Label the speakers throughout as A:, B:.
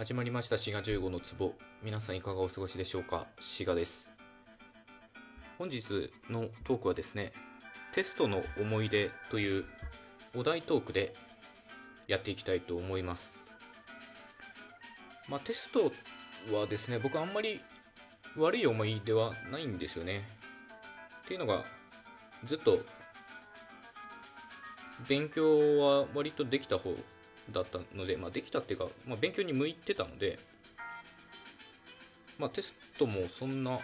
A: 始まりました。滋賀15の壺。皆さんいかがお過ごしでしょうか？滋賀です。本日のトークはですねテストの思い出というお題トークでやっていきたいと思います。まあテストはですね僕あんまり悪い思い出はないんですよね。っていうのがずっと勉強は割とできた方だったので、まあ、できたっていうか、まあ、勉強に向いてたので、まあ、テストもそんな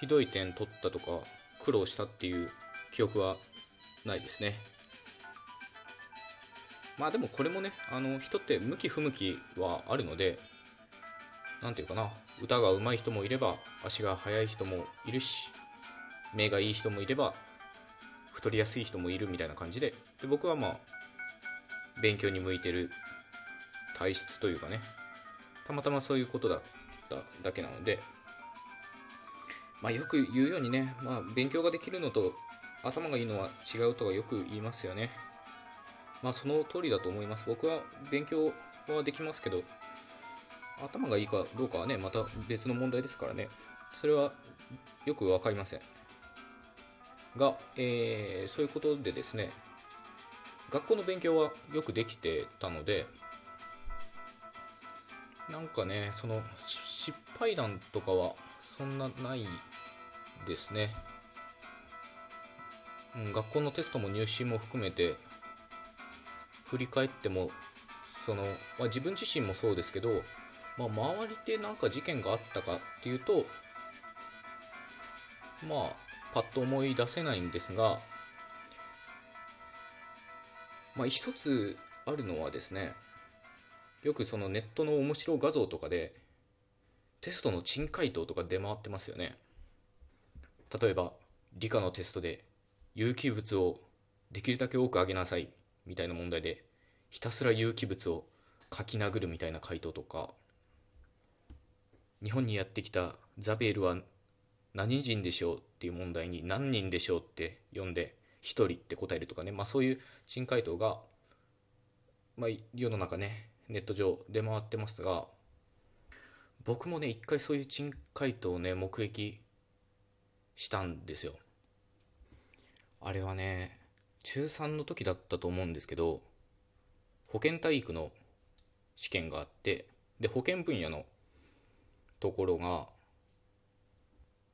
A: ひどい点取ったとか苦労したっていう記憶はないですね。まあでもこれもねあの人って向き不向きはあるので何て言うかな歌が上手い人もいれば足が速い人もいるし目がいい人もいれば太りやすい人もいるみたいな感じでで僕はまあ勉強に向いてる。体質というかね。たまたまそういうことだっただけなので。まあよく言うようにね、まあ、勉強ができるのと頭がいいのは違うとはよく言いますよね。まあその通りだと思います。僕は勉強はできますけど頭がいいかどうかはねまた別の問題ですからね。それはよく分かりません。が、えー、そういうことでですね学校の勉強はよくできてたのでなんかねその失敗談とかはそんなないですね、うん、学校のテストも入試も含めて振り返ってもその、まあ、自分自身もそうですけど、まあ、周りで何か事件があったかっていうとまあパッと思い出せないんですがまあ、一つあるのはですねよくそのネットの面白画像とかでテストの珍回答とか出回ってますよね。例えば理科のテストで有機物をできるだけ多く上げなさいみたいな問題でひたすら有機物を書き殴るみたいな回答とか。日本にやってきたザベールは何人でしょうっていう問題に何人でしょうって読んで1人って答えるとかね、まあ、そういう珍回答が、まあ、世の中ねネット上出回ってますが僕もね一回そういう珍回答をね目撃したんですよ。あれはね中3の時だったと思うんですけど保健体育の試験があってで保健分野のところが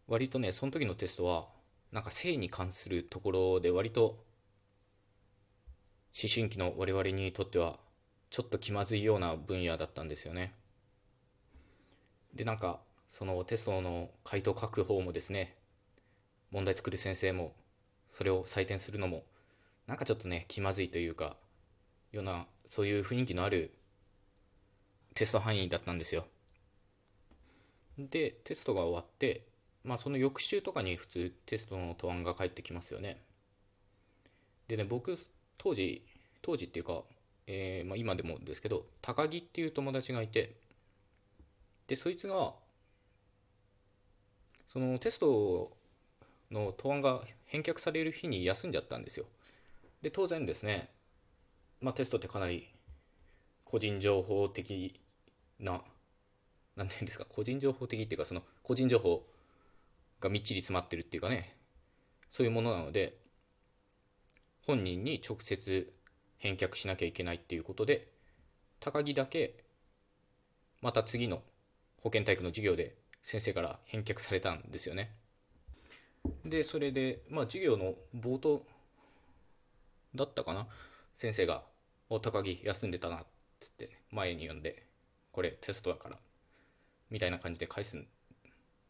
A: 割とねその時のテストはなんか性に関するところで割と思春期の我々にとってはちょっと気まずいような分野だったんですよね。でなんかそのテストの回答書く方もですね問題作る先生もそれを採点するのもなんかちょっとね気まずいというかようなそういう雰囲気のあるテスト範囲だったんですよ。でテストが終わってまあその翌週とかに普通テストの答案が返ってきますよね。でね僕当時当時っていうか、えー、まあ、今でもですけど高木っていう友達がいてでそいつがそのテストの答案が返却される日に休んじゃったんですよ。で当然ですね、まあ、テストってかなり個人情報的な何て言うんですか個人情報的っていうかその個人情報がみっちり詰まってるっていうかね。そういうものなので本人に直接返却しなきゃいけないっていうことで高木だけまた次の保健体育の授業で先生から返却されたんですよね。でそれでまあ授業の冒頭だったかな。先生が「お高木休んでたな」っつって前に呼んで「これテストだから」みたいな感じで返すん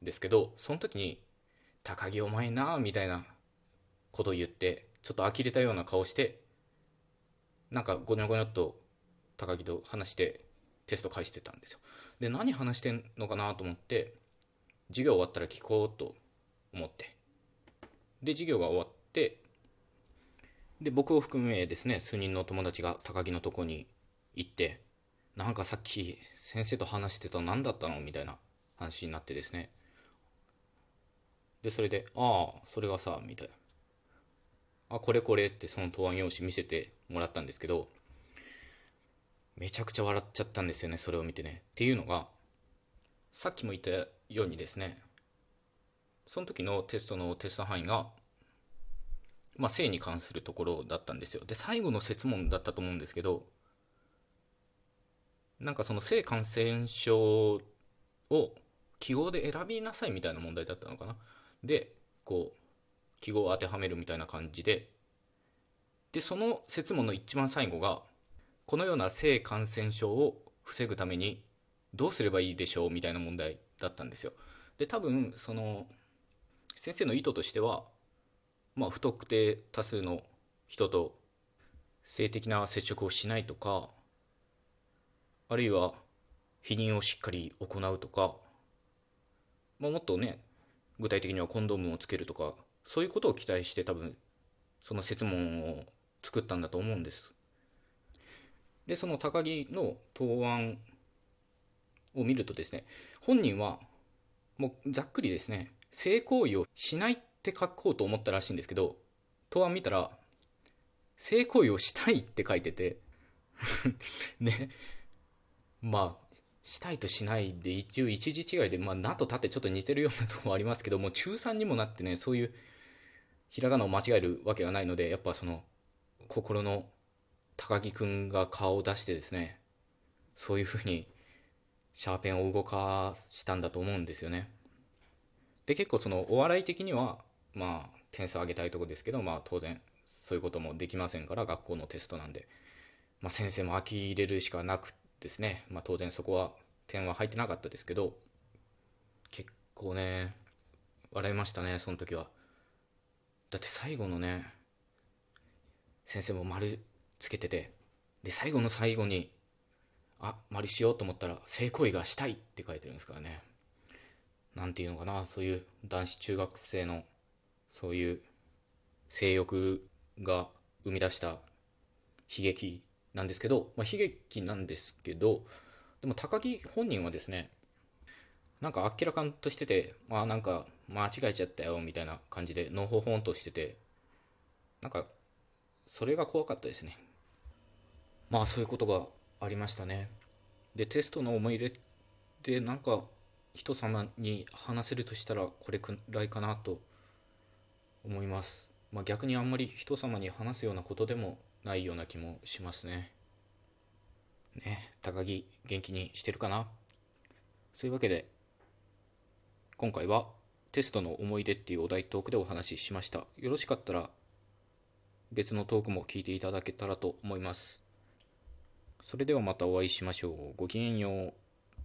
A: ですけどその時に「高木お前な」みたいなことを言ってちょっと呆れたような顔してなんかゴニョゴニョっと高木と話してテスト返してたんですよ。で何話してんのかなと思って授業終わったら聞こうと思って。で授業が終わってで僕を含めですね数人の友達が高木のとこに行ってなんかさっき先生と話してた何だったのみたいな話になってですねでそれで「ああそれがさ」みたいな「あこれこれ」ってその答案用紙見せてもらったんですけどめちゃくちゃ笑っちゃったんですよねそれを見てね。っていうのがさっきも言ったようにですねその時のテストのテスト範囲がまあ性に関するところだったんですよ。で最後の設問だったと思うんですけどなんかその性感染症を記号で選びなさいみたいな問題だったのかな。でこう記号を当てはめるみたいな感じで。でその設問の一番最後がこのような性感染症を防ぐためにどうすればいいでしょうみたいな問題だったんですよ。で多分その先生の意図としてはまあ不特定多数の人と性的な接触をしないとかあるいは避妊をしっかり行うとか、まあ、もっとね具体的にはコンドームをつけるとかそういうことを期待して多分その設問を作ったんだと思うんです。でその高木の答案を見るとですね本人はもうざっくりですね性行為をしないって書こうと思ったらしいんですけど答案見たら性行為をしたいって書いてて ねまあしたいとしないで一応一時違いで、まあ、なと立ってちょっと似てるようなところもありますけども中3にもなってねそういうひらがなを間違えるわけがないのでやっぱその心の高木くんが顔を出してですねそういうふうにシャーペンを動かしたんだと思うんですよね。で結構そのお笑い的にはまあ点数上げたいとこですけどまあ当然そういうこともできませんから学校のテストなんで、まあ、先生も呆れるしかなくですね、まあ、当然そこは点は入ってなかったですけど結構ね笑いましたねその時は。だって最後のね先生も丸つけててで最後の最後にあ丸しようと思ったら性行為がしたいって書いてるんですからね。なんていうのかなそういう男子中学生のそういう性欲が生み出した悲劇なんですけど、まあ、悲劇なんですけどでも高木本人はですねなんかあっけらかんとしててまあなんか間違えちゃったよみたいな感じでのほほんとしててなんかそれが怖かったですね。まあそういうことがありましたね。でテストの思い入れってなんか人様に話せるとしたらこれくらいかなと思います、まあ、逆にあんまり人様に話すようなことでもないような気もしますね。ね高木元気にしてるかな？そういうわけで今回はテストの思い出っていうお題トークでお話ししました。よろしかったら別のトークも聞いていただけたらと思います。それではまたお会いしましょう。ごきげんよう。